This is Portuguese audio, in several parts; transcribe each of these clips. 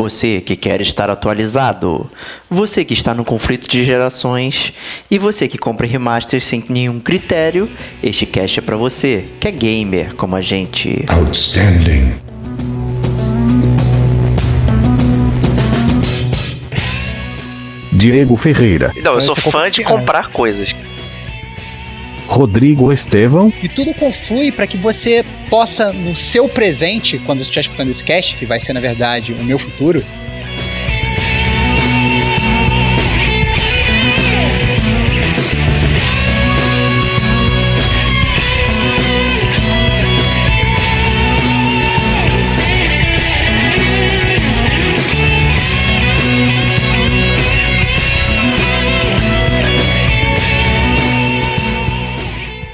Você que quer estar atualizado, você que está no conflito de gerações e você que compra remaster sem nenhum critério, este cast é para você, que é gamer como a gente. Outstanding. Diego Ferreira, Não, eu sou fã de comprar coisas. Rodrigo Estevão, E tudo conflui para que você possa, no seu presente, quando você estiver escutando esse cast, que vai ser na verdade o meu futuro,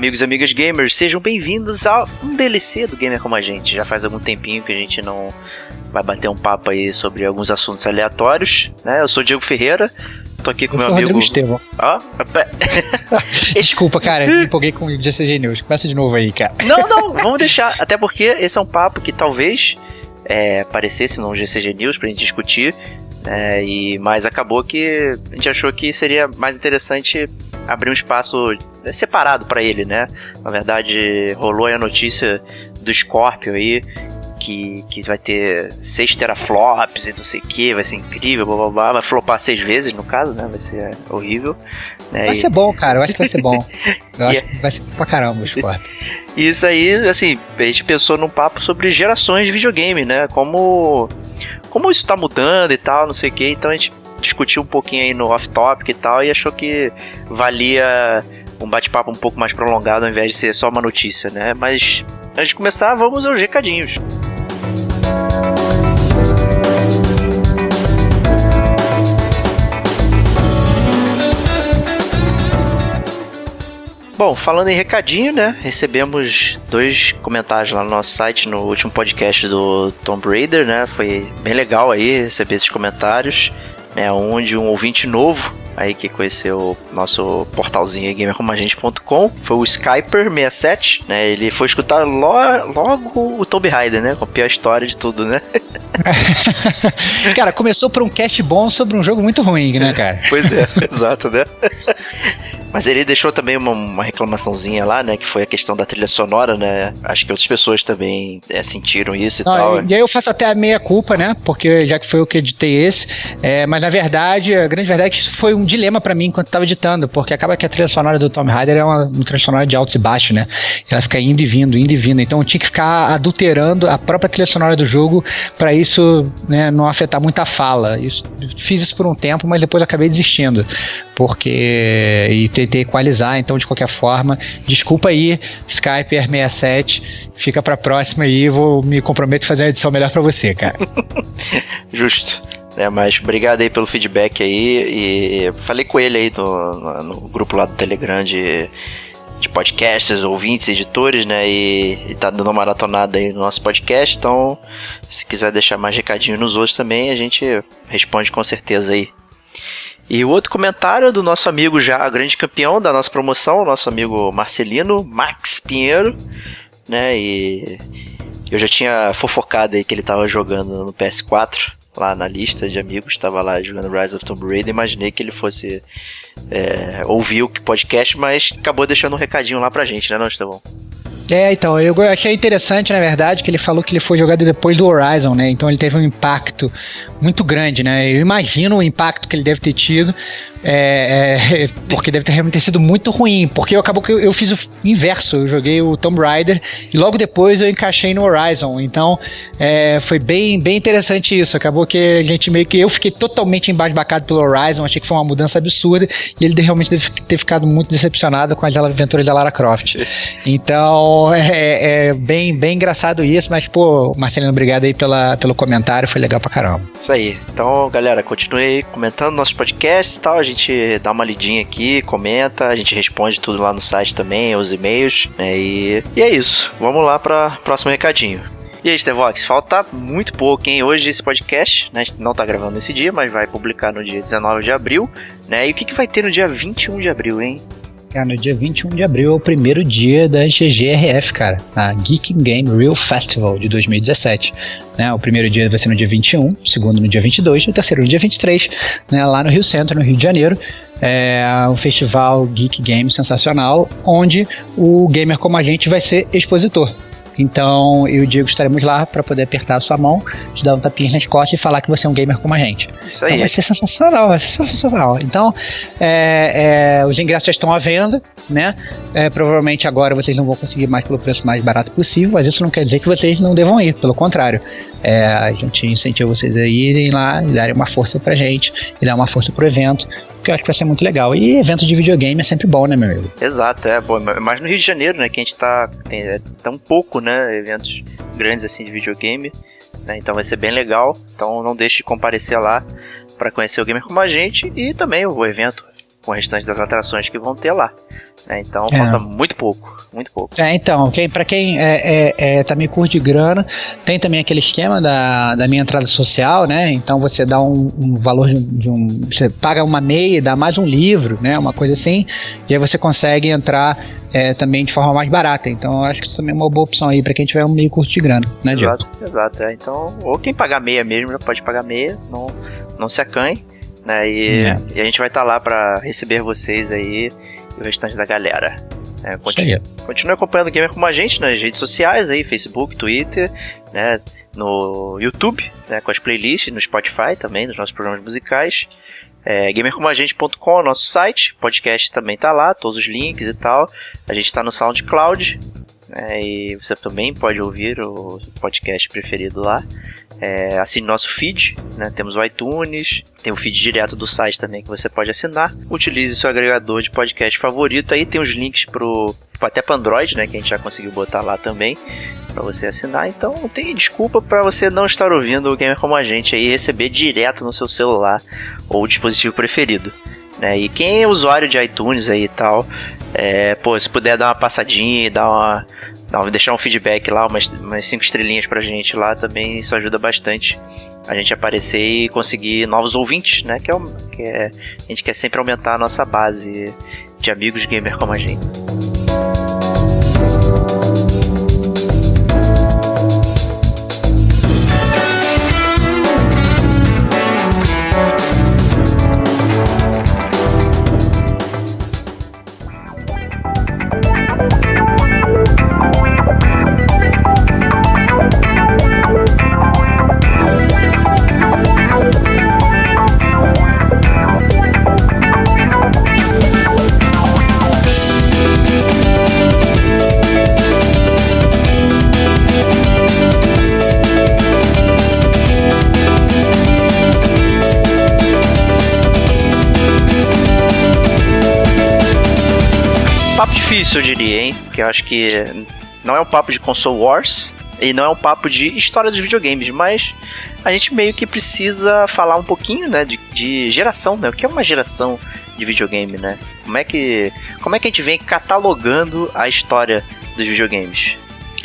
Amigos e amigas gamers, sejam bem-vindos a um DLC do Gamer Como a Gente. Já faz algum tempinho que a gente não vai bater um papo aí sobre alguns assuntos aleatórios, né? Eu sou o Diego Ferreira, tô aqui com eu meu amigo. Rodrigo Estevão. Ó, pé- Desculpa, cara, me empolguei com o GCG News. Começa de novo aí, cara. Não, não, vamos deixar. Até porque esse é um papo que talvez é, aparecesse no GCG News pra gente discutir. né, e, mas acabou que a gente achou que seria mais interessante abrir um espaço separado pra ele, né? Na verdade, rolou aí a notícia do Scorpio aí. Que, que vai ter 6 teraflops e não sei o que, vai ser incrível, blá blá blá. Vai flopar seis vezes no caso, né? Vai ser horrível. né, Vai e- ser bom, cara. Eu acho que vai ser bom. Eu acho que vai ser pra caramba o Scorpio. Isso aí, assim, a gente pensou num papo sobre gerações de videogame, né? Como, como isso tá mudando e tal, não sei o que. Então a gente discutiu um pouquinho aí no off-topic e tal e achou que valia um bate-papo um pouco mais prolongado ao invés de ser só uma notícia, né? Mas antes de começar, vamos aos recadinhos. Bom, falando em recadinho, né? Recebemos dois comentários lá no nosso site no último podcast do Tomb Raider, né? Foi bem legal aí receber esses comentários, né? Um de um ouvinte novo aí que conheceu o nosso portalzinho gamercomagente.com. Foi o Skyper67, né? Ele foi escutar lo- logo o Tomb Raider, né? Com a pior história de tudo, né? Cara, começou por um cast bom sobre um jogo muito ruim, né, cara? Pois é, exato, né? Mas ele deixou também uma, uma reclamaçãozinha lá, né? Que foi a questão da trilha sonora, né? Acho que outras pessoas também é, sentiram isso e Não, tal. e aí eu faço até a meia culpa, né? Porque já que foi eu que editei esse. É, mas na verdade, a grande verdade é que isso foi um dilema pra mim enquanto eu tava editando, porque acaba que a trilha sonora do Tomb Raider é uma, uma trilha sonora de altos e baixos, né? Ela fica indo e vindo, indo e vindo. Então eu tinha que ficar adulterando a própria trilha sonora do jogo pra isso né, não afetar muito a fala. Isso, fiz isso por um tempo, mas depois eu acabei desistindo. Porque. E tentei equalizar, então de qualquer forma, desculpa aí, Skype R67. Fica pra próxima aí, vou me comprometo a fazer uma edição melhor pra você, cara. Justo. É, mas obrigado aí pelo feedback aí. E falei com ele aí no, no- no grupo lá do Telegram de, de podcasters, ouvintes, editores, né? E, e tá dando uma maratonada aí no nosso podcast. Então, se quiser deixar mais recadinho nos outros também, a gente responde com certeza aí. E o outro comentário é do nosso amigo já grande campeão da nossa promoção, nosso amigo Marcelino Max Pinheiro, né? E eu já tinha fofocado aí que ele tava jogando no PS4, lá na lista de amigos, tava lá jogando Rise of Tomb Raider, imaginei que ele fosse é, ouvir o podcast, mas acabou deixando um recadinho lá pra gente, né, não, Estevão? É, então, eu achei interessante, na verdade, que ele falou que ele foi jogado depois do Horizon, né? Então ele teve um impacto muito grande, né? Eu imagino o impacto que ele deve ter tido, é, é, porque deve ter realmente sido muito ruim, porque eu acabou que eu, eu fiz o inverso, eu joguei o Tomb Raider e logo depois eu encaixei no Horizon, então é, foi bem, bem interessante isso, acabou que a gente meio que, eu fiquei totalmente embasbacado pelo Horizon, achei que foi uma mudança absurda e ele realmente deve ter ficado muito decepcionado com as aventuras da Lara Croft. Então é, é bem, bem engraçado isso, mas pô, Marcelino, obrigado aí pela, pelo comentário, foi legal pra caramba. Isso aí. Então, galera, continue aí comentando nossos podcasts e tal. A gente dá uma lidinha aqui, comenta, a gente responde tudo lá no site também, os e-mails, né? E, e é isso. Vamos lá para próximo recadinho. E aí, Stevox, falta muito pouco, hein? Hoje esse podcast, né, a gente não tá gravando nesse dia, mas vai publicar no dia 19 de abril, né? E o que, que vai ter no dia 21 de abril, hein? Cara, no dia 21 de abril é o primeiro dia da GGRF, cara, a Geek Game Real Festival de 2017. Né, o primeiro dia vai ser no dia 21, o segundo no dia 22 e o terceiro no dia 23, né, lá no Rio Centro, no Rio de Janeiro. É um festival Geek Game sensacional, onde o gamer como a gente vai ser expositor. Então eu e o Diego estaremos lá para poder apertar a sua mão, te dar um tapinha nas costas e falar que você é um gamer como a gente. Isso então aí. vai ser sensacional, vai ser sensacional. Então é, é, os ingressos já estão à venda, né? É, provavelmente agora vocês não vão conseguir mais pelo preço mais barato possível, mas isso não quer dizer que vocês não devam ir, pelo contrário. É, a gente incentiva vocês a irem lá e darem uma força pra gente, e dar uma força pro evento, porque eu acho que vai ser muito legal. E evento de videogame é sempre bom, né, meu amigo? Exato, é bom. Mas no Rio de Janeiro, né, que a gente tá. Tem é, tão pouco, né? Eventos grandes assim de videogame. Né, então vai ser bem legal. Então não deixe de comparecer lá para conhecer o gamer como a gente e também o evento com o restante das atrações que vão ter lá. Né, então É. falta muito pouco, muito pouco. É, então, quem, pra quem é, é, é, também curte de grana, tem também aquele esquema da, da minha entrada social, né? Então você dá um, um valor de, um- de um. Você paga uma meia e dá mais um livro, né? Uma coisa assim. E aí você consegue entrar é, também de forma mais barata. Então eu acho que isso também é uma boa opção aí pra quem tiver um meio curto de grana, né, Diego? Exato, exato. É. Então, ou quem pagar meia mesmo, já pode pagar meia, não, não se acanhe. Né, e, É. e a gente vai estar lá para receber vocês aí e o restante da galera. É, continue, continue acompanhando o Gamer como a gente nas redes sociais aí, Facebook, Twitter, né, no YouTube, né, com as playlists, no Spotify também, nos nossos programas musicais. É, gamercomagente.com é o nosso site, podcast também tá lá, todos os links e tal. A gente tá no SoundCloud, né, e você também pode ouvir o podcast preferido lá. É, assine nosso feed, né? Temos o iTunes, tem o feed direto do site também que você pode assinar. Utilize seu agregador de podcast favorito. Aí tem os links pro até para Android, né? Que a gente já conseguiu botar lá também para você assinar. Então não tem desculpa para você não estar ouvindo o Gamer como a gente aí receber direto no seu celular ou dispositivo preferido. Né? E quem é usuário de iTunes aí e tal, é, pô, se puder dar uma passadinha dar uma- deixar um feedback lá, umas, umas cinco estrelinhas pra gente lá também, isso ajuda bastante a gente aparecer e conseguir novos ouvintes, né? Que é, que é a gente quer sempre aumentar a nossa base de amigos gamer como a gente. Difícil, eu diria, hein? Porque eu acho que não é um papo de console wars e não é um papo de história dos videogames, mas a gente meio que precisa falar um pouquinho, né, de, de geração, né? O que é uma geração de videogame, né? Como é que como é que a gente vem catalogando a história dos videogames?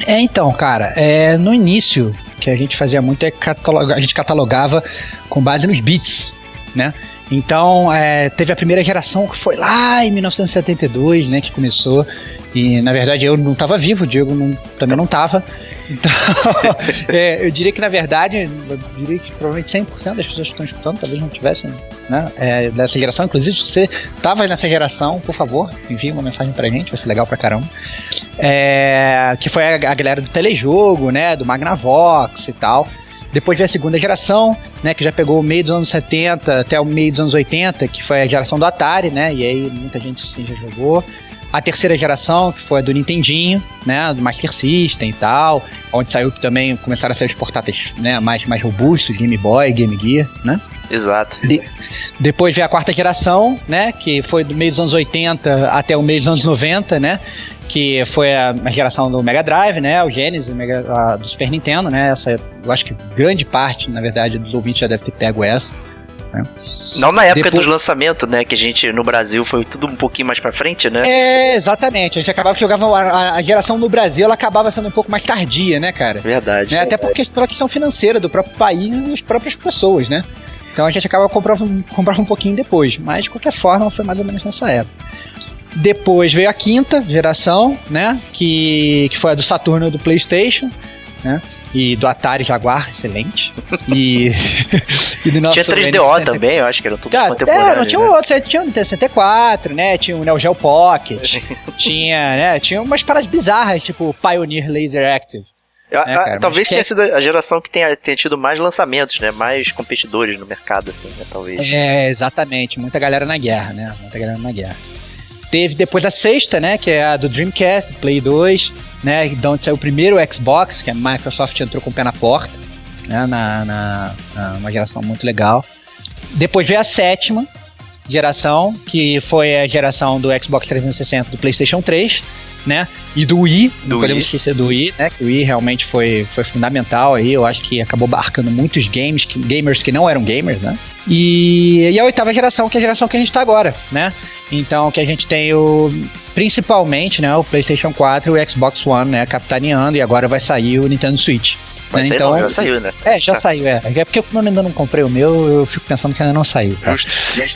É, então, cara, é, no início, que a gente fazia muito é catalogar, a gente catalogava com base nos bits, né? Então, é, teve a primeira geração que foi lá em 1972, né, que começou. E, na verdade, eu não estava vivo, o Diego não- também não estava. Então, é, eu diria que, na verdade, eu diria que provavelmente 100% das pessoas que estão escutando talvez não tivessem, né, é, dessa geração. Inclusive, se você estava nessa geração, por favor, envie uma mensagem pra gente, vai ser legal pra caramba. É, que foi a, a galera do telejogo, né, do Magnavox e tal. Depois veio a segunda geração, né, que já pegou o meio dos anos 70 até o meio dos anos 80, que foi a geração do Atari, né, e aí muita gente assim, já jogou. A terceira geração, que foi a do Nintendinho, né, do Master System e tal, onde saiu também começaram a ser os portáteis, né, mais, mais robustos, Game Boy, Game Gear, né. Exato. De- depois veio a quarta geração, né? Que foi do meio dos anos 80 até o meio dos anos 90, né? Que foi a, a geração do Mega Drive, né? O Genesis, o Mega- a- do Super Nintendo, né? Essa, eu acho que grande parte, na verdade, dos ouvintes já deve ter pego essa. Né? Não na época Depois... dos lançamentos, né? Que a gente, no Brasil, foi tudo um pouquinho mais pra frente, né? É, exatamente. A gente acabava que jogava. A, a geração no Brasil ela acabava sendo um pouco mais tardia, né, cara? Verdade. Né? Até porque pela questão financeira do próprio país e das próprias pessoas, né? Então a gente acaba comprando, comprando um pouquinho depois. Mas de qualquer forma foi mais ou menos nessa época. Depois veio a quinta geração, né? Que, que foi a do Saturno e do PlayStation, né? E do Atari Jaguar, excelente. E, e do nosso Tinha 3DO também, eu acho que era tudo contemporâneo. É, não, tinha né? outros, tinha o T64, né? Tinha o Neo Geo Pocket, tinha, né? Tinha umas paradas bizarras, tipo Pioneer Laser Active. Né, cara, talvez tenha sido a geração que tenha, tenha tido mais lançamentos, né? Mais competidores no mercado, assim, né? Talvez. É, exatamente. Muita galera na guerra, né? Muita galera na guerra. Teve depois a sexta, né? Que é a do Dreamcast, Play 2, né? De onde saiu o primeiro Xbox, que a Microsoft entrou com o pé na porta, né? Na, na, na uma geração muito legal. Depois veio a sétima geração, que foi a geração do Xbox 360 do PlayStation 3, né? E do Wii, do não podemos esquecer do Wii, né? Que o Wii realmente foi, foi fundamental aí. Eu acho que acabou barcando muitos games, que, gamers que não eram gamers, né? E, e a oitava geração, que é a geração que a gente está agora, né? Então, que a gente tem o principalmente, né, o PlayStation 4 e o Xbox One, né, capitaneando e agora vai sair o Nintendo Switch. Vai né? então, não, já saiu, né? É, já tá. saiu, é. É porque eu ainda não comprei o meu, eu fico pensando que ainda não saiu. Tá? Justo.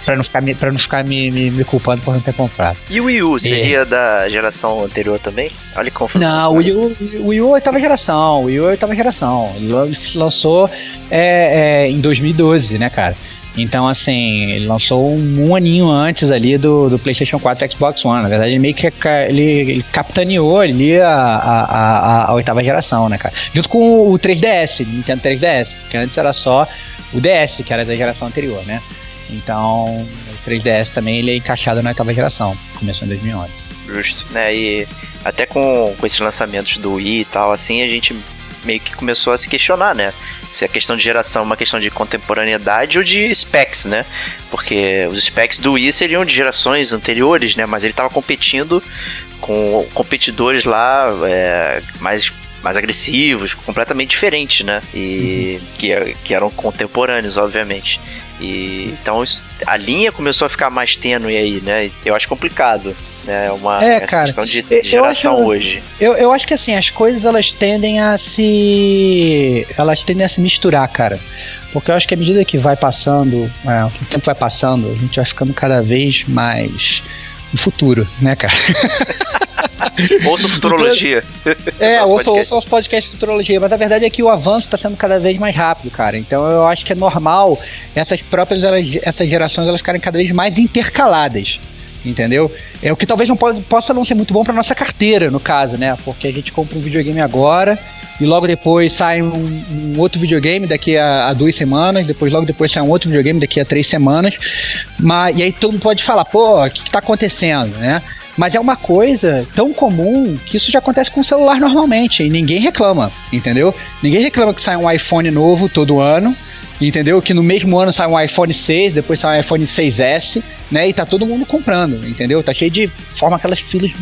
Pra não ficar, me, pra não ficar me, me, me culpando por não ter comprado. E o Wii U seria é. da geração anterior também? Olha como Não, o Wii U, o Wii U é oitava geração. O Wii U é oitava geração. Ele lançou é, é, em 2012, né, cara? Então, assim, ele lançou um, aninho antes ali do, do PlayStation 4 e Xbox One. Na verdade, ele meio que ele, ele capitaneou ali a, a, a, a, oitava geração, né, cara? Junto com o 3DS, Nintendo 3DS, porque antes era só o DS, que era da geração anterior, né? Então, o 3DS também ele é encaixado na oitava geração, começou em 2011. Justo, né? E até com, com esses lançamentos do Wii e tal, assim, a gente meio que começou a se questionar, né? Se a questão de geração é uma questão de contemporaneidade ou de specs, né? Porque os specs do Wii seriam de gerações anteriores, né? Mas ele estava competindo com competidores lá é, mais mais agressivos, completamente diferentes, né? E uhum. que, que eram contemporâneos, obviamente. E então isso, a linha começou a ficar mais tênue aí, né? Eu acho complicado. Né? É uma é, cara, questão de, de geração acho, hoje. Eu, eu acho que assim, as coisas elas tendem a se. Elas tendem a se misturar, cara. Porque eu acho que à medida que vai passando, é, que o tempo vai passando, a gente vai ficando cada vez mais no futuro, né, cara? ouça Futurologia. É, ouça, ouça os podcasts de Futurologia, mas a verdade é que o avanço está sendo cada vez mais rápido, cara. Então eu acho que é normal essas próprias elas, essas gerações elas ficarem cada vez mais intercaladas. Entendeu? É o que talvez não pode, possa não ser muito bom para nossa carteira, no caso, né? Porque a gente compra um videogame agora e logo depois sai um, um outro videogame daqui a, a, duas semanas, depois logo depois sai um outro videogame daqui a três semanas, mas e aí todo mundo pode falar, pô, o que, está acontecendo, né? Mas é uma coisa tão comum que isso já acontece com o celular normalmente e ninguém reclama, entendeu? Ninguém reclama que sai um iPhone novo todo ano entendeu? Que no mesmo ano sai um iPhone 6, depois sai um iPhone 6S, né? E tá todo mundo comprando, entendeu? Tá cheio de forma aquelas filas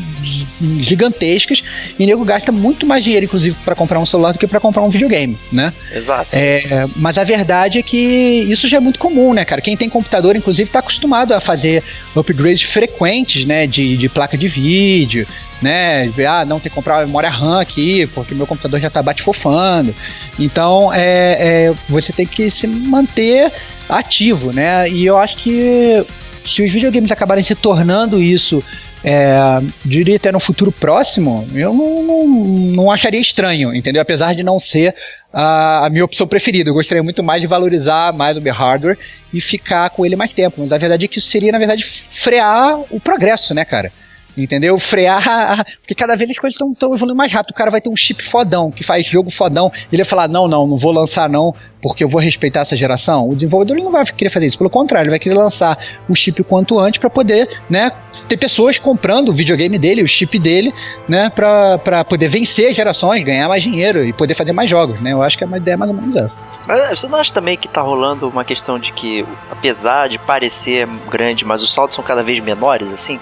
gigantescas e o nego gasta muito mais dinheiro, inclusive, para comprar um celular do que para comprar um videogame, né? Exato. É, mas a verdade é que isso já é muito comum, né, cara? Quem tem computador, inclusive, tá acostumado a fazer upgrades frequentes, né? De, de placa de vídeo, né? Ah, não, tem que comprar memória RAM aqui, porque meu computador já tá bate-fofando. Então, é, é, você tem que se manter ativo, né? E eu acho que se os videogames acabarem se tornando isso, é, diria até no futuro próximo, eu não, não, não, acharia estranho, entendeu? Apesar de não ser a, a, minha opção preferida. Eu gostaria muito mais de valorizar mais o meu hardware e ficar com ele mais tempo. Mas a verdade é que isso seria, na verdade, frear o progresso, né, cara? Entendeu? Frear, porque cada vez as coisas estão evoluindo mais rápido. O cara vai ter um chip fodão, que faz jogo fodão, ele vai falar: não, não, não vou lançar não, porque eu vou respeitar essa geração. O desenvolvedor não vai querer fazer isso, pelo contrário, ele vai querer lançar o chip quanto antes para poder, né, ter pessoas comprando o videogame dele, o chip dele, né, para poder vencer gerações, ganhar mais dinheiro e poder fazer mais jogos, né? Eu acho que é uma ideia mais ou menos essa. Mas você não acha também que tá rolando uma questão de que, apesar de parecer grande, mas os saltos são cada vez menores, assim?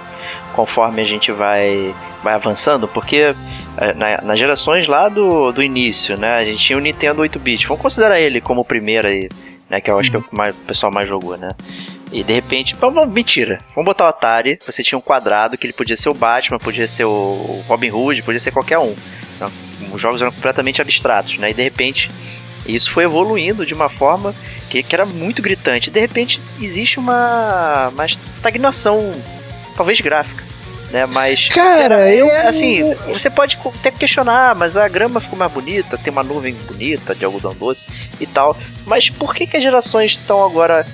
conforme a gente vai, vai avançando, porque é, na, nas gerações lá do, do início, né, a gente tinha o Nintendo 8-bit, vamos considerar ele como o primeiro aí, né? Que eu acho que é o mais, o pessoal mais jogou, né? E de repente, vamos, mentira. Vamos botar o Atari. Você tinha um quadrado que ele podia ser o Batman, podia ser o Robin Hood, podia ser qualquer um. Então, os jogos eram completamente abstratos, né? E de repente, isso foi evoluindo de uma forma que, que era muito gritante. De repente, existe uma, uma estagnação, talvez gráfica. Né, mas cara, eu assim, você pode até questionar, mas a grama ficou mais bonita, tem uma nuvem bonita de algodão doce e tal. Mas por que, que as gerações estão agora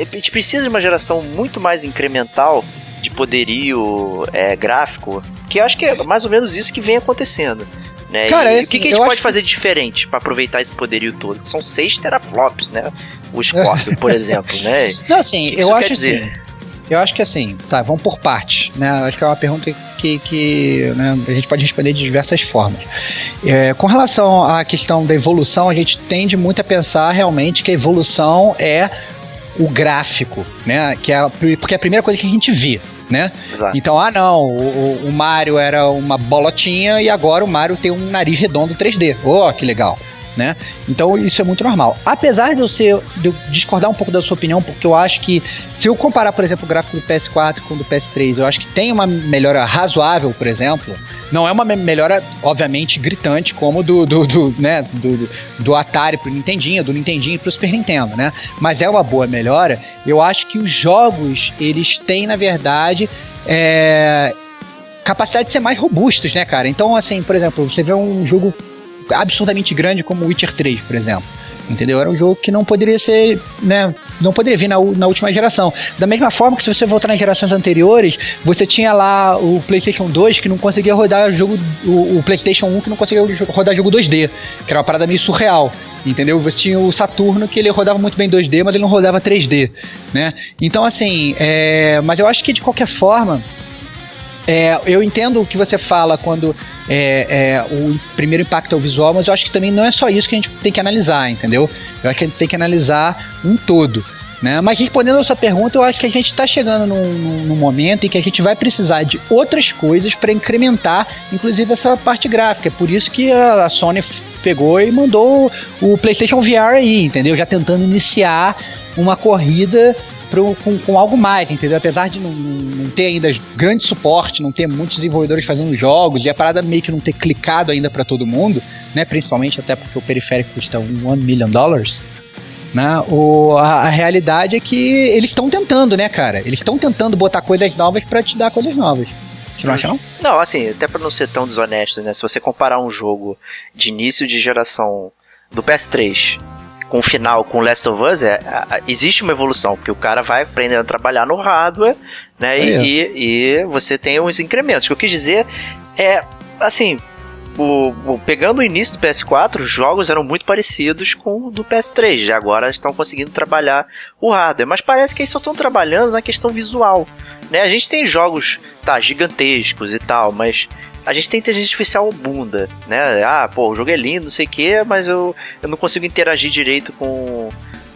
a gente precisa de uma geração muito mais incremental de poderio é, gráfico, que eu acho que é mais ou menos isso que vem acontecendo. Né? Cara, e, assim, o que, que, a gente pode fazer que... diferente para aproveitar esse poderio todo? São 6 teraflops, né? O Scorpio, por exemplo, né? Não, assim, eu acho assim, eu acho que assim, tá, vamos por parte, né? Acho que é uma pergunta que, que né, a gente pode responder de diversas formas. É, com relação à questão da evolução, a gente tende muito a pensar realmente que a evolução é o gráfico, né? Que é a, porque é a primeira coisa que a gente vê. Né? Exato. Então, ah não, o, o Mario era uma bolotinha e agora o Mario tem um nariz redondo 3D. Oh, que legal né? Então isso é muito normal. Apesar de eu, ser, de eu discordar um pouco da sua opinião, porque eu acho que se eu comparar, por exemplo, o gráfico do PS4 com o do PS3, eu acho que tem uma melhora razoável, por exemplo. Não é uma melhora, obviamente, gritante como do, do, do né, do, do Atari pro Nintendinho, do Nintendinho pro Super Nintendo, né? Mas é uma boa melhora. Eu acho que os jogos, eles têm, na verdade, é, capacidade de ser mais robustos, né, cara? Então, assim, por exemplo, você vê um jogo absurdamente grande como Witcher 3, por exemplo. Entendeu? Era um jogo que não poderia ser, né? Não poderia vir na, na última geração. Da mesma forma que se você voltar nas gerações anteriores, você tinha lá o PlayStation 2 que não conseguia rodar jogo. O, o PlayStation 1 que não conseguia rodar jogo 2D, que era uma parada meio surreal. Entendeu? Você tinha o Saturno que ele rodava muito bem 2D, mas ele não rodava 3D, né? Então, assim, é, mas eu acho que de qualquer forma, é, eu entendo o que você fala quando é, é, o primeiro impacto é o visual, mas eu acho que também não é só isso que a gente tem que analisar, entendeu? Eu acho que a gente tem que analisar um todo. Né? Mas respondendo a sua pergunta, eu acho que a gente está chegando num, num, momento em que a gente vai precisar de outras coisas para incrementar, inclusive essa parte gráfica. É por isso que a Sony pegou e mandou o PlayStation VR aí, entendeu? Já tentando iniciar uma corrida pro, com, com, algo mais, entendeu? Apesar de não, não, ter ainda grande suporte, não ter muitos desenvolvedores fazendo jogos e a parada meio que não ter clicado ainda para todo mundo, né? Principalmente até porque o periférico custa um 1 million dollars. Né? O, a, a realidade é que eles estão tentando, né, cara? Eles estão tentando botar coisas novas para te dar coisas novas. Você não acha não? Não, assim, até para não ser tão desonesto, né? Se você comparar um jogo de início de geração do PS3 com o final com Last of Us, é, existe uma evolução, porque o cara vai aprendendo a trabalhar no hardware, né? É. E, e, você tem uns incrementos. O que eu quis dizer é, assim, o, o, pegando o início do PS4, os jogos eram muito parecidos com o do PS3. Já agora estão conseguindo trabalhar o hardware. Mas parece que eles só estão trabalhando na questão visual. Né? A gente tem jogos tá, gigantescos e tal, mas a gente tem inteligência artificial bunda, né? Ah, pô, o jogo é lindo, não sei o que, mas eu, eu não consigo interagir direito com,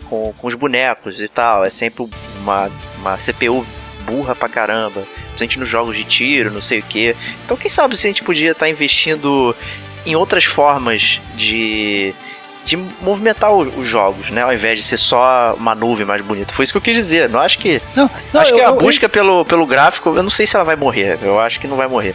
com, com os bonecos e tal. É sempre uma, uma CPU burra pra caramba. Principalmente nos jogos de tiro, não sei o que. Então, quem sabe se a gente podia estar tá investindo em outras formas de de movimentar os jogos, né? Ao invés de ser só uma nuvem mais bonita. Foi isso que eu quis dizer. Não acho que. Não, não acho eu, que a eu, busca eu... Pelo, pelo gráfico, eu não sei se ela vai morrer. Eu acho que não vai morrer.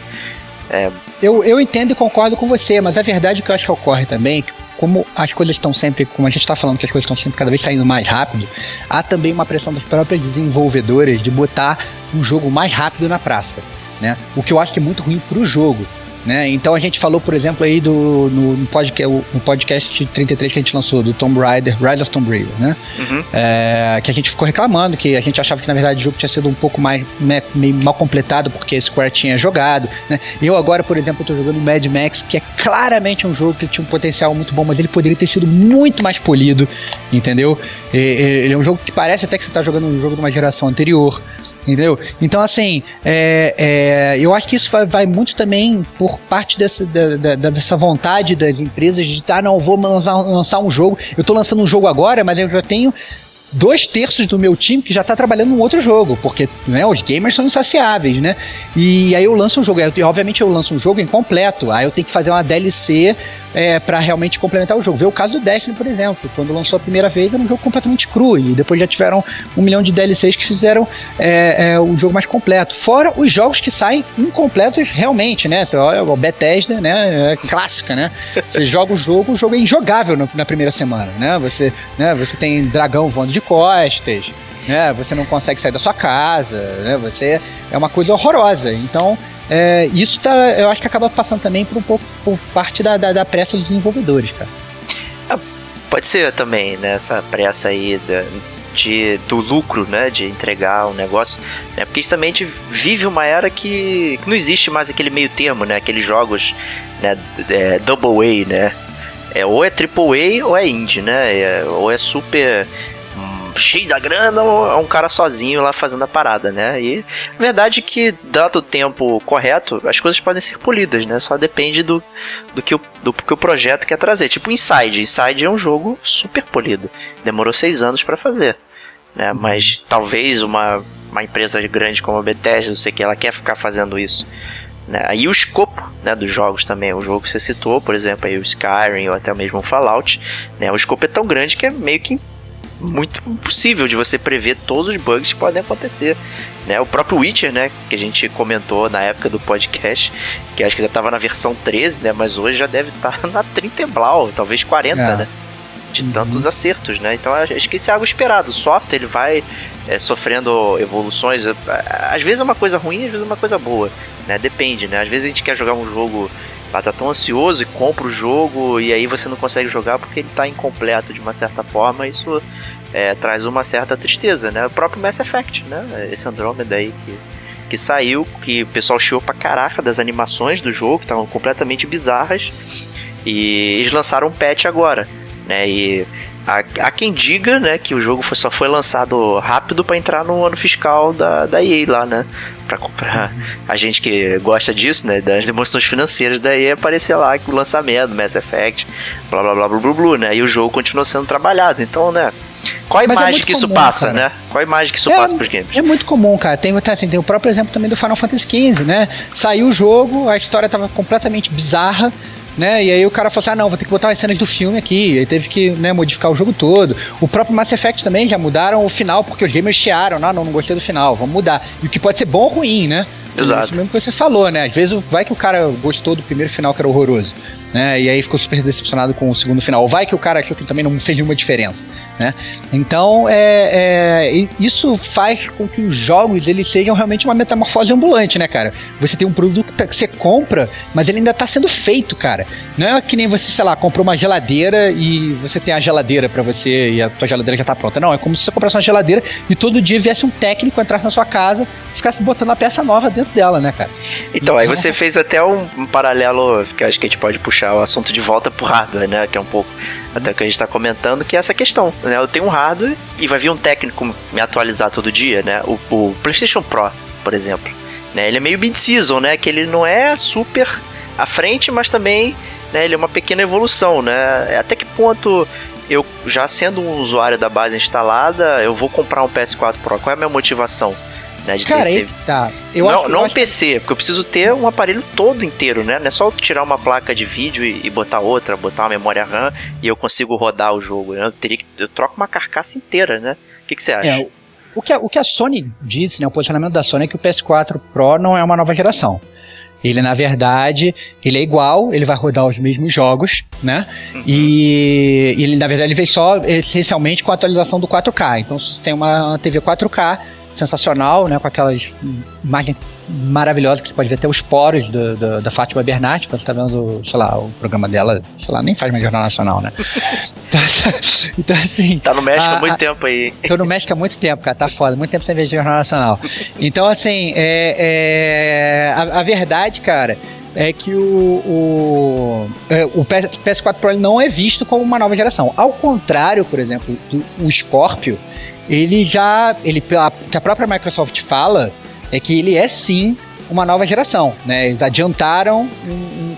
É... Eu, eu entendo e concordo com você, mas a verdade que eu acho que ocorre também é que, como as coisas estão sempre, como a gente está falando que as coisas estão sempre cada vez saindo mais rápido, há também uma pressão das próprias desenvolvedoras de botar um jogo mais rápido na praça. Né? O que eu acho que é muito ruim para o jogo. Né? Então a gente falou, por exemplo, aí do, no, no, podcast, no podcast 33 que a gente lançou, do Tomb Raider, Rise of Tomb Raider, né? Uhum. É, que a gente ficou reclamando, que a gente achava que na verdade o jogo tinha sido um pouco mais né, meio mal completado porque a Square tinha jogado. Né? Eu agora, por exemplo, estou jogando Mad Max, que é claramente um jogo que tinha um potencial muito bom, mas ele poderia ter sido muito mais polido, entendeu? Ele é um jogo que parece até que você está jogando um jogo de uma geração anterior. Entendeu? Então, assim, é, é, eu acho que isso vai, vai, muito também por parte dessa, da, da, dessa vontade das empresas de, ah, não, vou lançar, lançar um jogo. Eu estou lançando um jogo agora, mas eu já tenho dois terços do meu time que já tá trabalhando num outro jogo, porque né, os gamers são insaciáveis, né? E aí eu lanço um jogo, e obviamente eu lanço um jogo incompleto, aí eu tenho que fazer uma DLC é, para realmente complementar o jogo. Vê o caso do Destiny, por exemplo, quando lançou a primeira vez era um jogo completamente cru, e depois já tiveram um milhão de DLCs que fizeram é, é, o jogo mais completo. Fora os jogos que saem incompletos realmente, né? Você olha, o Bethesda, né? É clássica, né? Você joga o jogo, o jogo é injogável no, na primeira semana, né? Você, né? Você tem dragão voando de costas, né? Você não consegue sair da sua casa, né? Você é uma coisa horrorosa. Então, é, isso tá, eu acho que acaba passando também por um pouco por parte da, da, da pressa dos desenvolvedores, cara. É, pode ser também, né? Essa pressa aí da, de, do lucro, né? De entregar um negócio. Né, porque também a gente vive uma era que, que não existe mais aquele meio termo, né? Aqueles jogos né, é, double A, né? É, ou é triple ou é indie, né? É, ou é super cheio da grana ou é um cara sozinho lá fazendo a parada, né? E a verdade é que, dado o tempo correto, as coisas podem ser polidas, né? Só depende do, do, que, o, do que o projeto quer trazer. Tipo Inside. Inside é um jogo super polido. Demorou seis anos para fazer. Né? Mas talvez uma, uma empresa grande como a Bethesda, não sei o que, ela quer ficar fazendo isso. Né? E o escopo né, dos jogos também, o jogo que você citou, por exemplo, aí o Skyrim ou até mesmo o Fallout, né, o escopo é tão grande que é meio que muito impossível de você prever todos os bugs que podem acontecer. Né? O próprio Witcher, né, que a gente comentou na época do podcast, que acho que já estava na versão 13, né, mas hoje já deve estar tá na 30 e blau, talvez 40, é. né? De uhum. tantos acertos, né? Então acho que isso é algo esperado. O software ele vai é, sofrendo evoluções. Às vezes é uma coisa ruim, às vezes é uma coisa boa, né? Depende, né? Às vezes a gente quer jogar um jogo lá tá tão ansioso e compra o jogo e aí você não consegue jogar porque ele tá incompleto de uma certa forma, isso é, traz uma certa tristeza, né? O próprio Mass Effect, né? Esse Andromeda aí que, que saiu, que o pessoal chiou pra caraca das animações do jogo, que estavam completamente bizarras, e eles lançaram um patch agora, né? E Há, há, quem diga, né, que o jogo foi, só foi lançado rápido para entrar no ano fiscal da, da EA lá, né? Pra, pra a gente que gosta disso, né, das emoções financeiras da EA aparecer lá com o lançamento, Mass Effect, blá blá blá blá blá blá, né? E o jogo continua sendo trabalhado. Então, né, qual a é imagem é que isso passa, cara. né? Qual a imagem que isso é, passa pros games? É muito comum, cara. Tem, assim, tem o próprio exemplo também do Final Fantasy XV, né? Saiu o jogo, a história tava completamente bizarra né? E aí o cara falou assim: ah, não, vou ter que botar as cenas do filme aqui. E aí teve que né, modificar o jogo todo. O próprio Mass Effect também já mudaram o final, porque os gamers chiaram. Não, não, não gostei do final, vamos mudar. E o que pode ser bom ou ruim, né? Exato. Isso mesmo que você falou, né? Às vezes vai que o cara gostou do primeiro final que era horroroso né? E aí ficou super decepcionado com o segundo final. Vai que o cara achou que também não fez nenhuma diferença, né? Então, é, é, isso faz com que os jogos eles sejam realmente uma metamorfose ambulante, né, cara? Você tem um produto que tá, você compra, mas ele ainda está sendo feito, cara. Não é que nem você, sei lá, comprou uma geladeira e você tem a geladeira para você e a tua geladeira já está pronta. Não, é como se você comprasse uma geladeira e todo dia viesse um técnico entrar na sua casa e ficasse botando a peça nova dentro dela, né, cara? Então, então aí você fez até um paralelo que eu acho que a gente pode puxar puxar o assunto de volta pro hardware, né? Que é um pouco até o que a gente está comentando, que é essa questão. Né? Eu tenho um hardware e vai vir um técnico me atualizar todo dia, né? O, o PlayStation Pro, por exemplo. Né? Ele é meio mid-season, né? Que ele não é super à frente, mas também né, ele é uma pequena evolução, né? Até que ponto eu, já sendo um usuário da base instalada, eu vou comprar um PS4 Pro? Qual é a minha motivação? Né, de Cara, ter tá. Eu não, não um PC, porque eu preciso ter um aparelho todo inteiro, né? Não é só tirar uma placa de vídeo e, e botar outra, botar uma memória RAM e eu consigo rodar o jogo. Né? Eu teria que eu troco uma carcaça inteira, né? O que, que você acha? É, o que, a, o que a Sony disse, né, o posicionamento da Sony é que o PS4 Pro não é uma nova geração. Ele, na verdade, ele é igual, ele vai rodar os mesmos jogos, né? Uhum. E ele, na verdade, ele veio só essencialmente com a atualização do 4K. Então, se você tem uma TV 4K, sensacional, né? Com aquelas imagens maravilhosas que você pode ver até os poros do, do, da Fátima Bernat, quando você tá vendo, sei lá, o programa dela, sei lá, nem faz mais Jornal Nacional, né? então, então, assim. Tá no México a, há muito tempo aí. Tô no México há muito tempo, cara, tá foda, muito tempo sem ver Jornal Nacional. Então, assim, é, é a, a verdade, cara é que o, o, é, o PS4 Pro não é visto como uma nova geração. Ao contrário, por exemplo, do o Scorpio, ele já. Ele, que a própria Microsoft fala é que ele é sim uma nova geração, né? Eles adiantaram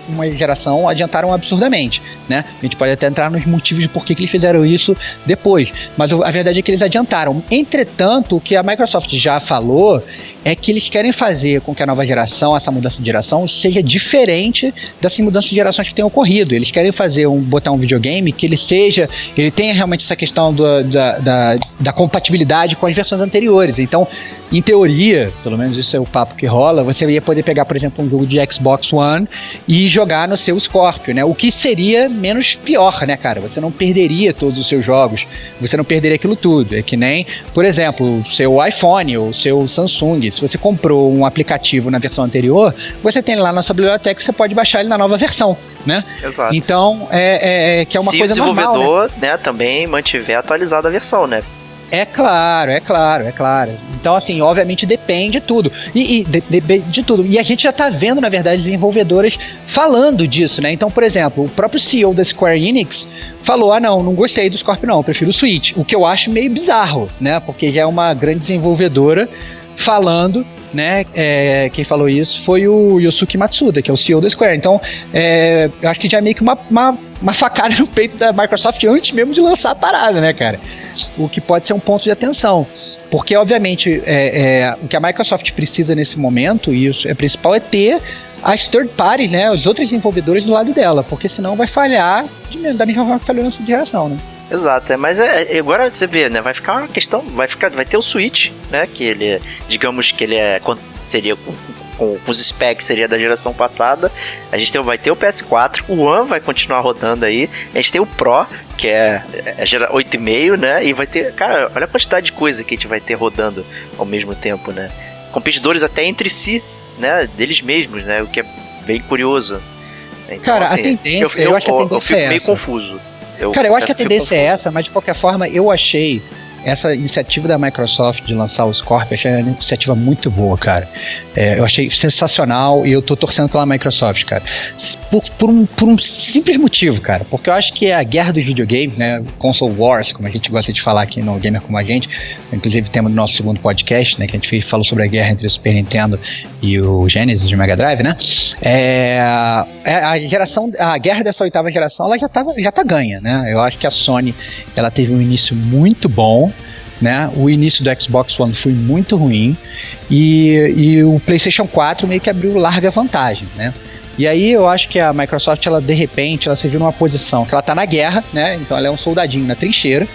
uma geração, adiantaram absurdamente, né? A gente pode até entrar nos motivos de por que, eles fizeram isso depois, mas a verdade é que eles adiantaram. Entretanto, o que a Microsoft já falou é que eles querem fazer com que a nova geração, essa mudança de geração, seja diferente dessas mudanças de gerações que têm ocorrido. Eles querem fazer um botar um videogame que ele seja, ele tenha realmente essa questão do, da, da, da compatibilidade com as versões anteriores. Então, em teoria, pelo menos isso é o papo que rola, você ia poder pegar, por exemplo, um jogo de Xbox One e jogar no seu Scorpio, né? O que seria menos pior, né, cara? Você não perderia todos os seus jogos, você não perderia aquilo tudo. É que nem, por exemplo, o seu iPhone ou o seu Samsung se você comprou um aplicativo na versão anterior, você tem lá na sua biblioteca, você pode baixar ele na nova versão, né? Exato. Então, é, é, é que é uma Se coisa normal. Se o desenvolvedor, né? né, também mantiver atualizada a versão, né? É claro, é claro, é claro. Então, assim, obviamente depende de tudo. E, e de, de, tudo. E a gente já tá vendo, na verdade, desenvolvedores falando disso, né? Então, por exemplo, o próprio CEO da Square Enix falou: ah, não, não gostei do Scorpio, não, prefiro o Switch. O que eu acho meio bizarro, né? Porque já é uma grande desenvolvedora falando né? É, quem falou isso foi o Yosuke Matsuda, que é o CEO da Square. Então, é, eu acho que já é meio que uma, uma, uma, facada no peito da Microsoft antes mesmo de lançar a parada, né, cara? O que pode ser um ponto de atenção. Porque, obviamente, é, é o que a Microsoft precisa nesse momento, e isso é principal, é ter as third parties, né, os outros desenvolvedores do lado dela, porque senão vai falhar de, da mesma forma que falhou nessa geração, né? Exato, é, mas é, é, agora você vê, né? Vai ficar uma questão, vai ficar, vai ter o Switch, né? Que ele, digamos que ele é seria com, os specs seria da geração passada. A gente tem, vai ter o PS4, o One vai continuar rodando aí. A gente tem o Pro, que é, é 8,5, né? E vai ter, cara, olha a quantidade de coisa que a gente vai ter rodando ao mesmo tempo, né? Competidores até entre si, né? Deles mesmos, né? O que é bem curioso. Então, cara, assim, a tendência, eu, eu, eu acho que a tendência eu fico é meio essa. confuso. Eu Cara, eu acho que a tendência é essa, mas de qualquer forma, eu achei essa iniciativa da Microsoft de lançar o Scorpio, achei uma iniciativa muito boa, cara. É, eu achei sensacional e eu tô torcendo pela Microsoft, cara. Por, por, um, por um simples motivo, cara. Porque eu acho que é a guerra dos videogames, né? Console Wars, como a gente gosta de falar aqui no Gamer Como a Gente, inclusive tema do nosso segundo podcast, né? Que a gente falou sobre a guerra entre o Super Nintendo e o Genesis de Mega Drive, né? É, é, a geração, a guerra dessa oitava geração, ela já, tava, já tá ganha, né? Eu acho que a Sony, ela teve um início muito bom, né? O início do Xbox One foi muito ruim e, e o PlayStation 4 meio que abriu larga vantagem, né? E aí eu acho que a Microsoft, ela de repente, ela se viu numa posição que ela tá na guerra, né? Então ela é um soldadinho na trincheira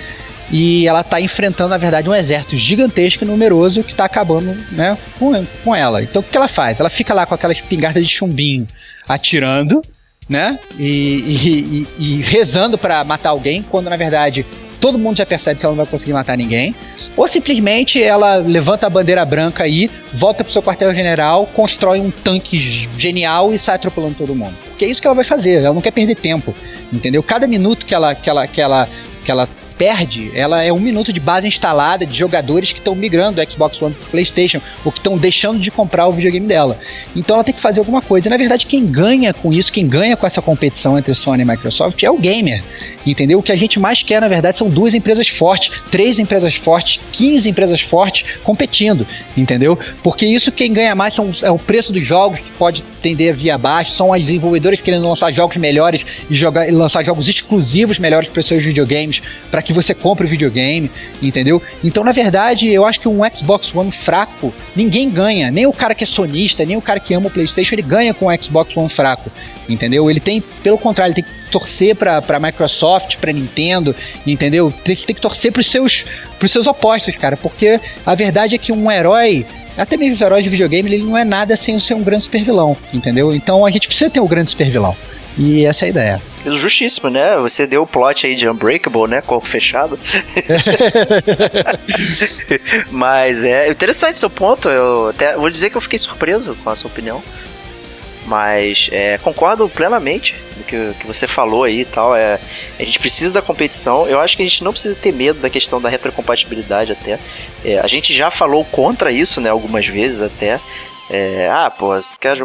e ela tá enfrentando, na verdade, um exército gigantesco e numeroso que tá acabando, né, com, com ela. Então o que ela faz? Ela fica lá com aquela espingarda de chumbinho atirando, né? E, e, e, e rezando para matar alguém, quando na verdade todo mundo já percebe que ela não vai conseguir matar ninguém. Ou simplesmente ela levanta a bandeira branca aí, volta pro seu quartel-general, constrói um tanque genial e sai atropelando todo mundo. Porque é isso que ela vai fazer, ela não quer perder tempo, entendeu? Cada minuto que ela, que ela, que ela, que ela perde, ela é um minuto de base instalada de jogadores que estão migrando do Xbox One para PlayStation ou que estão deixando de comprar o videogame dela. Então ela tem que fazer alguma coisa. E, na verdade, quem ganha com isso, quem ganha com essa competição entre Sony e Microsoft é o gamer. Entendeu? O que a gente mais quer, na verdade, são duas empresas fortes, três empresas fortes, 15 empresas fortes competindo, entendeu? Porque isso quem ganha mais são, é o preço dos jogos, que pode tender a via abaixo, são as desenvolvedoras querendo lançar jogos melhores e jogar, lançar jogos exclusivos melhores para seus videogames, para que você compre o videogame, entendeu? Então, na verdade, eu acho que um Xbox One fraco, ninguém ganha, nem o cara que é sonista, nem o cara que ama o PlayStation, ele ganha com um Xbox One fraco, entendeu? Ele tem, pelo contrário, ele tem que torcer para Microsoft, para Nintendo, entendeu? Tem, que torcer para os seus, pros seus opostos, cara, porque a verdade é que um herói até mesmo os heróis de videogame, ele não é nada sem ser um grande super vilão, entendeu? Então a gente precisa ter um grande super vilão. E essa é a ideia. Justíssimo, né? Você deu o plot aí de Unbreakable, né? Corpo fechado. Mas é interessante seu ponto. Eu até vou dizer que eu fiquei surpreso com a sua opinião. Mas é, concordo plenamente com que, que você falou aí e tal. É, a gente precisa da competição. Eu acho que a gente não precisa ter medo da questão da retrocompatibilidade até. É, a gente já falou contra isso, né? Algumas vezes até. É, ah, pô,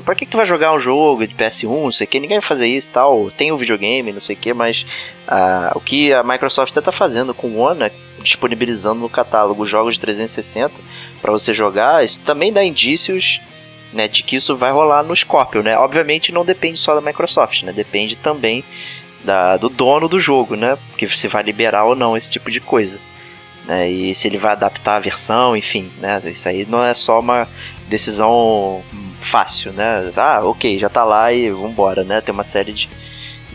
pra que, que tu vai jogar um jogo de PS1, não sei o que, ninguém vai fazer isso tal, tem o um videogame, não sei o que, mas ah, o que a Microsoft está fazendo com o One, né, disponibilizando no catálogo jogos de 360 para você jogar, isso também dá indícios né, de que isso vai rolar no Scorpio, né? Obviamente não depende só da Microsoft, né? Depende também da, do dono do jogo, né? Porque se vai liberar ou não esse tipo de coisa. Né? E se ele vai adaptar a versão, enfim, né? Isso aí não é só uma decisão fácil, né? Ah, ok, já tá lá e vambora, né? Tem uma série de,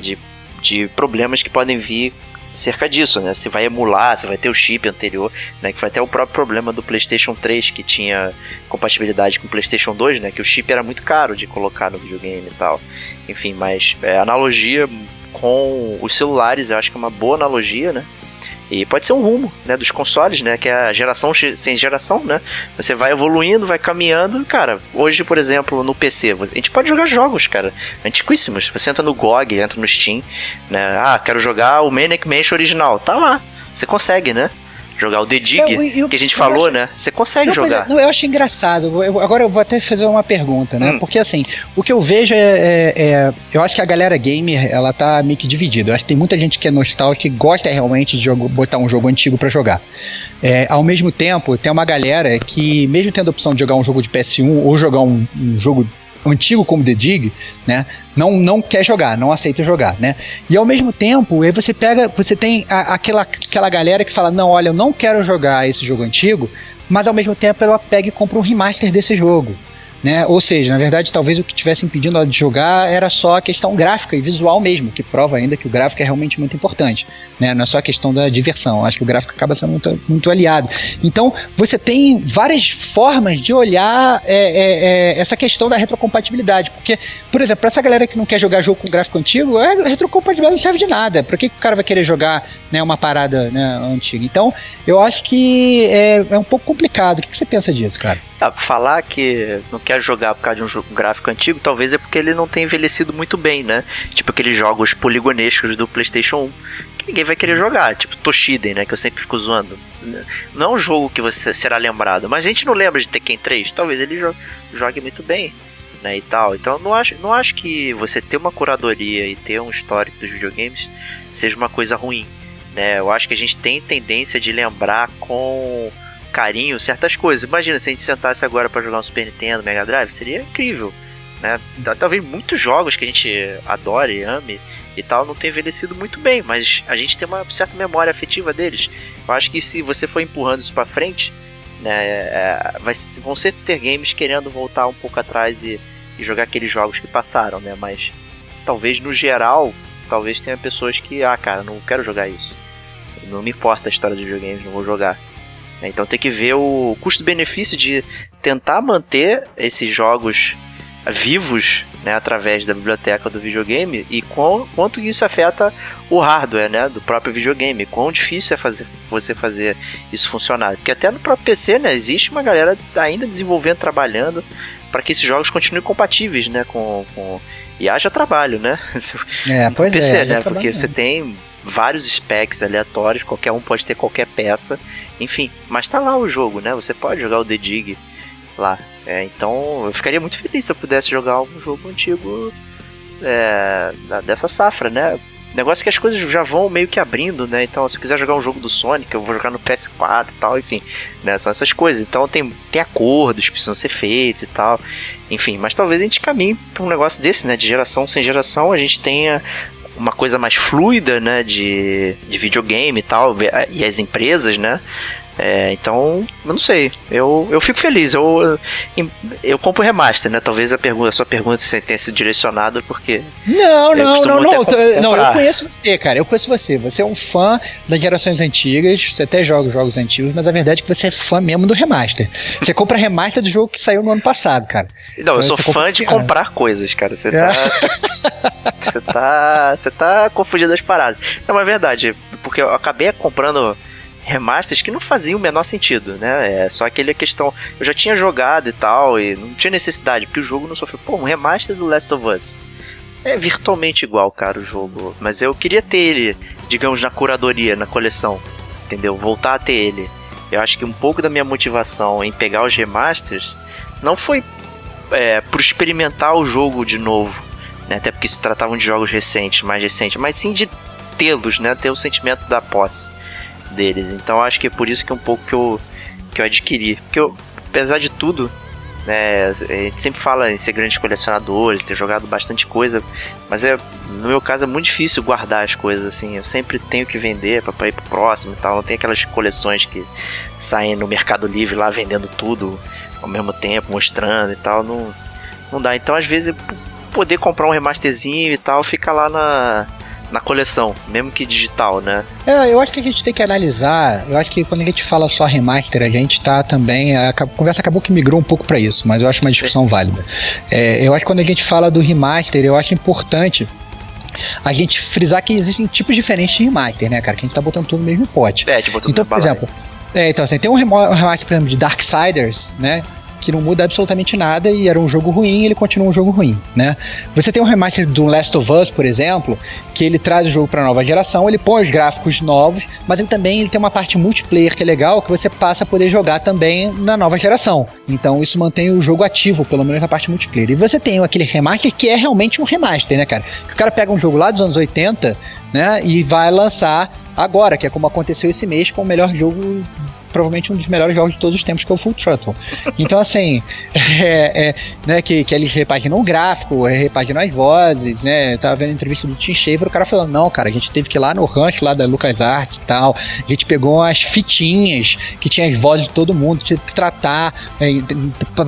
de, de problemas que podem vir cerca disso, né? Se vai emular, se vai ter o chip anterior, né? Que foi até o próprio problema do PlayStation 3 que tinha compatibilidade com o PlayStation 2, né? Que o chip era muito caro de colocar no videogame e tal. Enfim, mas é, analogia com os celulares, eu acho que é uma boa analogia, né? E pode ser um rumo, né, dos consoles, né, que é a geração sem geração, né? Você vai evoluindo, vai caminhando, cara. Hoje, por exemplo, no PC, a gente pode jogar jogos, cara, antiquíssimos. Você entra no GOG, entra no Steam, né? Ah, quero jogar o Manic Mansion original. Tá lá. Você consegue, né? Jogar o The Dig, eu, eu, que a gente falou, acho, né? Você consegue não, jogar. Não, eu acho engraçado. Eu, agora eu vou até fazer uma pergunta, né? Hum. Porque assim, o que eu vejo é, é, é, Eu acho que a galera gamer, ela tá meio que dividida. Eu acho que tem muita gente que é nostálgica e gosta realmente de jogo, botar um jogo antigo para jogar. É, ao mesmo tempo, tem uma galera que, mesmo tendo a opção de jogar um jogo de PS1 ou jogar um, um jogo antigo como The Dig, né, não, não quer jogar, não aceita jogar, né? E ao mesmo tempo, aí você pega, você tem a, aquela, aquela galera que fala, não, olha, eu não quero jogar esse jogo antigo, mas ao mesmo tempo ela pega e compra um remaster desse jogo. Né? Ou seja, na verdade, talvez o que tivesse impedindo ela de jogar era só a questão gráfica e visual mesmo, que prova ainda que o gráfico é realmente muito importante. Né? Não é só a questão da diversão. Acho que o gráfico acaba sendo muito, muito aliado. Então, você tem várias formas de olhar é, é, é, essa questão da retrocompatibilidade. Porque, por exemplo, para essa galera que não quer jogar jogo com gráfico antigo, a retrocompatibilidade não serve de nada. Para que, que o cara vai querer jogar né, uma parada né, antiga? Então, eu acho que é, é um pouco complicado. O que, que você pensa disso, cara? Ah, falar que não quer jogar por causa de um, jogo, gráfico antigo, talvez é porque ele não tem envelhecido muito bem, né? Tipo aqueles jogos poligonescos do PlayStation 1 que ninguém vai querer jogar, tipo Toshiden, né? Que eu sempre fico zoando. Não é um jogo que você será lembrado, mas a gente não lembra de Tekken 3, talvez ele jo jogue muito bem. Né, e tal. Então não acho, não acho que você ter uma curadoria e ter um histórico dos videogames seja uma coisa ruim. Né? Eu acho que a gente tem tendência de lembrar com carinho certas coisas. Imagina se a gente sentasse agora para jogar um Super Nintendo, Mega Drive, seria incrível. Né? Talvez muitos jogos que a gente adore, ame e tal, não tenham envelhecido muito bem, mas a gente tem uma certa memória afetiva deles. Eu acho que se você for empurrando isso para frente, né, é, vai, vão ser ter games querendo voltar um pouco atrás e, e jogar aqueles jogos que passaram, né? Mas talvez no geral, talvez tenha pessoas que, ah, cara, não quero jogar isso. Não me importa a história dos videogames, não vou jogar. Né? Então tem que ver o custo-benefício de tentar manter esses jogos vivos né, através da biblioteca do videogame e quão, quanto isso afeta o hardware né, do próprio videogame, quão difícil é fazer, você fazer isso funcionar. Porque até no próprio PC né, existe uma galera ainda desenvolvendo, trabalhando para que esses jogos continuem compatíveis né, com, com... E haja trabalho, né? É, pois PC, é. Né? Porque você tem vários specs aleatórios, qualquer um pode ter qualquer peça, enfim, mas tá lá o jogo, né? Você pode jogar o The Dig lá. É, então eu ficaria muito feliz se eu pudesse jogar um jogo antigo é, dessa safra, né? Negócio é que as coisas já vão meio que abrindo, né? Então, se eu quiser jogar um jogo do Sonic, eu vou jogar no PS4 e tal, enfim, né? São essas coisas. Então, tem, tem acordos que precisam ser feitos e tal, enfim. Mas talvez a gente caminhe para um negócio desse, né? De geração sem geração, a gente tenha uma coisa mais fluida, né, de, de videogame e tal, e as empresas, né, é, então, eu não sei. Eu, eu fico feliz. Eu, eu, eu compro remaster, né? Talvez a, pergunta, a sua pergunta tenha sido direcionada porque. Não, não, não, não. Não, eu conheço você, cara. Eu conheço você. Você é um fã das gerações antigas. Você até joga jogos antigos, mas a verdade é que você é fã mesmo do remaster. Você compra remaster do jogo que saiu no ano passado, cara. Não, então, eu sou fã de comprar coisas, cara. Você tá. você tá. Você tá confundindo as paradas. Não, mas é verdade. Porque eu acabei comprando remasters que não faziam o menor sentido, né? É só aquela questão. Eu já tinha jogado e tal, e não tinha necessidade, porque o jogo não sofreu. Pô, um remaster do Last of Us. É virtualmente igual, cara, o jogo. Mas eu queria ter ele, digamos, na curadoria, na coleção. Entendeu? Voltar a ter ele. Eu acho que um pouco da minha motivação em pegar os remasters não foi é, por experimentar o jogo de novo. Né? Até porque se tratavam de jogos recentes, mais recentes, mas sim de tê-los, né? Ter o sentimento da posse deles. Então acho que é por isso que é um pouco que eu, que eu adquiri. Porque eu, apesar de tudo, né? A gente sempre fala em ser grandes colecionadores, ter jogado bastante coisa, mas é no meu caso é muito difícil guardar as coisas assim. Eu sempre tenho que vender para ir pro próximo e tal. Não tem aquelas coleções que saem no Mercado Livre lá vendendo tudo ao mesmo tempo, mostrando e tal. Não, não dá. Então, às vezes, poder comprar um remasterzinho e tal, fica lá na, na coleção, mesmo que digital, né? É, eu acho que a gente tem que analisar. Eu acho que quando a gente fala só remaster, a gente tá também. A, conversa acabou que migrou um pouco para isso, mas eu acho uma discussão válida. É, eu acho que quando a gente fala do remaster, eu acho importante a gente frisar que existem tipos diferentes de remaster, né, cara? Que a gente tá botando tudo no mesmo pote. É, tipo, então, por exemplo, é, então assim, tem um remaster, por exemplo, de Darksiders, né? Que não muda absolutamente nada e era um jogo ruim ele continua um jogo ruim, né? Você tem um remaster do Last of Us, por exemplo, que ele traz o jogo para nova geração, ele põe os gráficos novos, mas ele também ele tem uma parte multiplayer que é legal, que você passa a poder jogar também na nova geração. Então isso mantém o jogo ativo, pelo menos na parte multiplayer. E você tem aquele remaster que é realmente um remaster, né, cara? Que o cara pega um jogo lá dos anos 80, né, e vai lançar agora, que é como aconteceu esse mês com o melhor jogo provavelmente um dos melhores jogos de todos os tempos, que é o Full Throttle. Então, assim, é, é, né, que, que eles repaginam o gráfico, repaginam as vozes, né? Eu tava vendo entrevista do Tim Schafer, o cara falando, não, cara, a gente teve que ir lá no rancho lá da LucasArts e tal, a gente pegou as fitinhas que tinha as vozes de todo mundo, tinha que tratar é,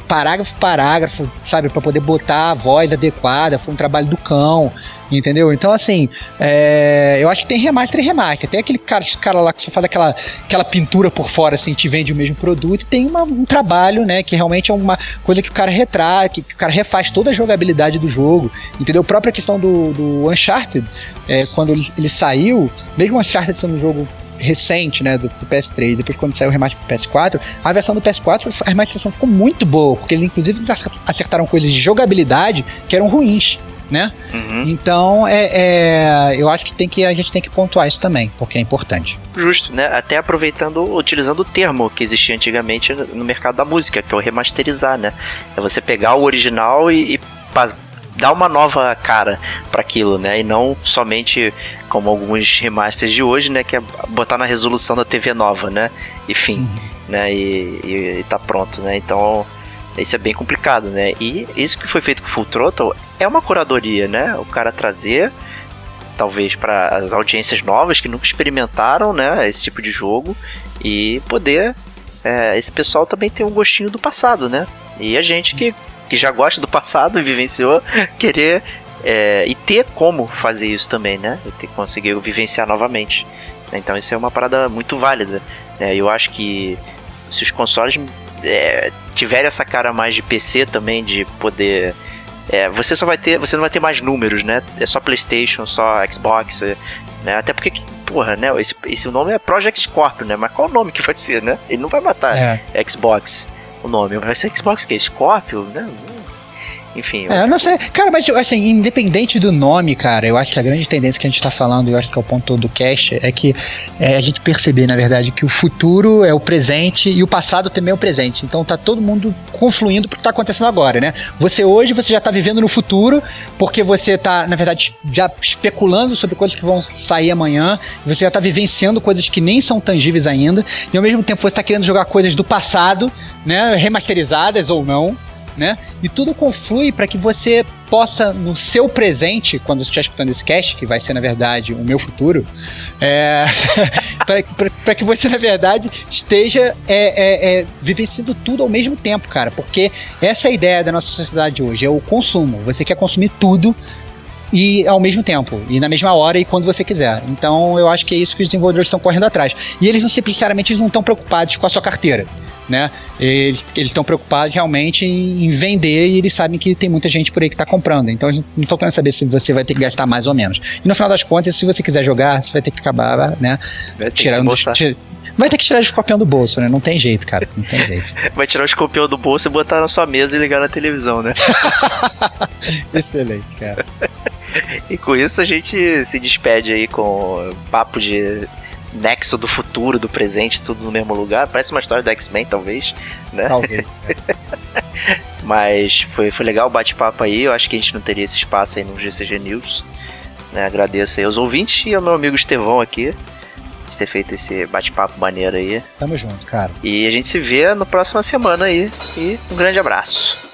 parágrafo parágrafo, sabe, para poder botar a voz adequada, foi um trabalho do cão. Entendeu? Então, assim, é, eu acho que tem remaster e remaster. Tem aquele cara, cara lá que só faz aquela, aquela pintura por fora, assim, te vende o mesmo produto. E tem uma, um trabalho, né, que realmente é uma coisa que o cara retrata, que, que o cara refaz toda a jogabilidade do jogo. Entendeu? A própria questão do, do Uncharted, é, quando ele, ele saiu, mesmo Uncharted sendo um jogo recente, né, do, do, PS3, depois quando saiu o remaster pro PS4, a versão do PS4, a remasterização ficou muito boa, porque eles inclusive acertaram coisas de jogabilidade que eram ruins né? Uhum. Então, é, é, eu acho que, tem que a gente tem que pontuar isso também, porque é importante. Justo, né? Até aproveitando, utilizando o termo que existia antigamente no mercado da música, que é o remasterizar, né? É você pegar o original e, e dar uma nova cara para aquilo, né? E não somente como alguns remasters de hoje, né? Que é botar na resolução da TV nova, né? Enfim, uhum. né? E, e, e tá pronto, né? Então isso é bem complicado, né? E isso que foi feito com Full Throttle é uma curadoria, né? O cara trazer, talvez para as audiências novas que nunca experimentaram, né? Esse tipo de jogo e poder é, esse pessoal também ter um gostinho do passado, né? E a gente que, que já gosta do passado e vivenciou, querer é, e ter como fazer isso também, né? E ter conseguir vivenciar novamente. Então isso é uma parada muito válida. Né? Eu acho que se os consoles é, tiver essa cara mais de PC também, de poder. É, você só vai ter. Você não vai ter mais números, né? É só Playstation, só Xbox. Né? Até porque, porra, né? Esse, esse nome é Project Scorpio, né? Mas qual o nome que vai ser, né? Ele não vai matar é. Xbox o nome. Vai ser Xbox que? Scorpio, né? Enfim. É, eu não sei. Cara, mas assim, independente do nome, cara, eu acho que a grande tendência que a gente tá falando, eu acho que é o ponto do cast, é que é a gente perceber, na verdade, que o futuro é o presente e o passado também é o presente. Então tá todo mundo confluindo pro que tá acontecendo agora, né? Você hoje, você já tá vivendo no futuro, porque você tá, na verdade, já especulando sobre coisas que vão sair amanhã, você já tá vivenciando coisas que nem são tangíveis ainda, e ao mesmo tempo você tá querendo jogar coisas do passado, né? Remasterizadas ou não né? E tudo conflui para que você possa, no seu presente, quando você estiver escutando esse cast, que vai ser, na verdade, o meu futuro, é, para que você, na verdade, esteja é, é, é, vivenciando tudo ao mesmo tempo, cara. Porque essa é a ideia da nossa sociedade hoje, é o consumo. Você quer consumir tudo e ao mesmo tempo, e na mesma hora e quando você quiser. Então eu acho que é isso que os desenvolvedores estão correndo atrás. E eles não simplesmente não estão preocupados com a sua carteira né? Eles estão preocupados realmente em, vender e eles sabem que tem muita gente por aí que está comprando. Então eles não estão querendo saber se você vai ter que gastar mais ou menos. E no final das contas, se você quiser jogar, você vai ter que acabar, né? Vai ter tirando. Que vai ter que tirar o escorpião do bolso, né? Não tem jeito, cara. Não tem jeito. vai tirar o escorpião do bolso e botar na sua mesa e ligar na televisão, né? Excelente, cara. E com isso a gente se despede aí com papo de nexo do futuro, do presente, tudo no mesmo lugar. Parece uma história do X-Men, talvez, né? Talvez. Mas foi, foi legal o bate-papo aí. Eu acho que a gente não teria esse espaço aí no GCG News. Né? Agradeço aí aos ouvintes e ao meu amigo Estevão aqui. gente ter feito esse bate-papo maneiro aí. Tamo junto, cara. E a gente se vê na próxima semana aí. E um grande abraço.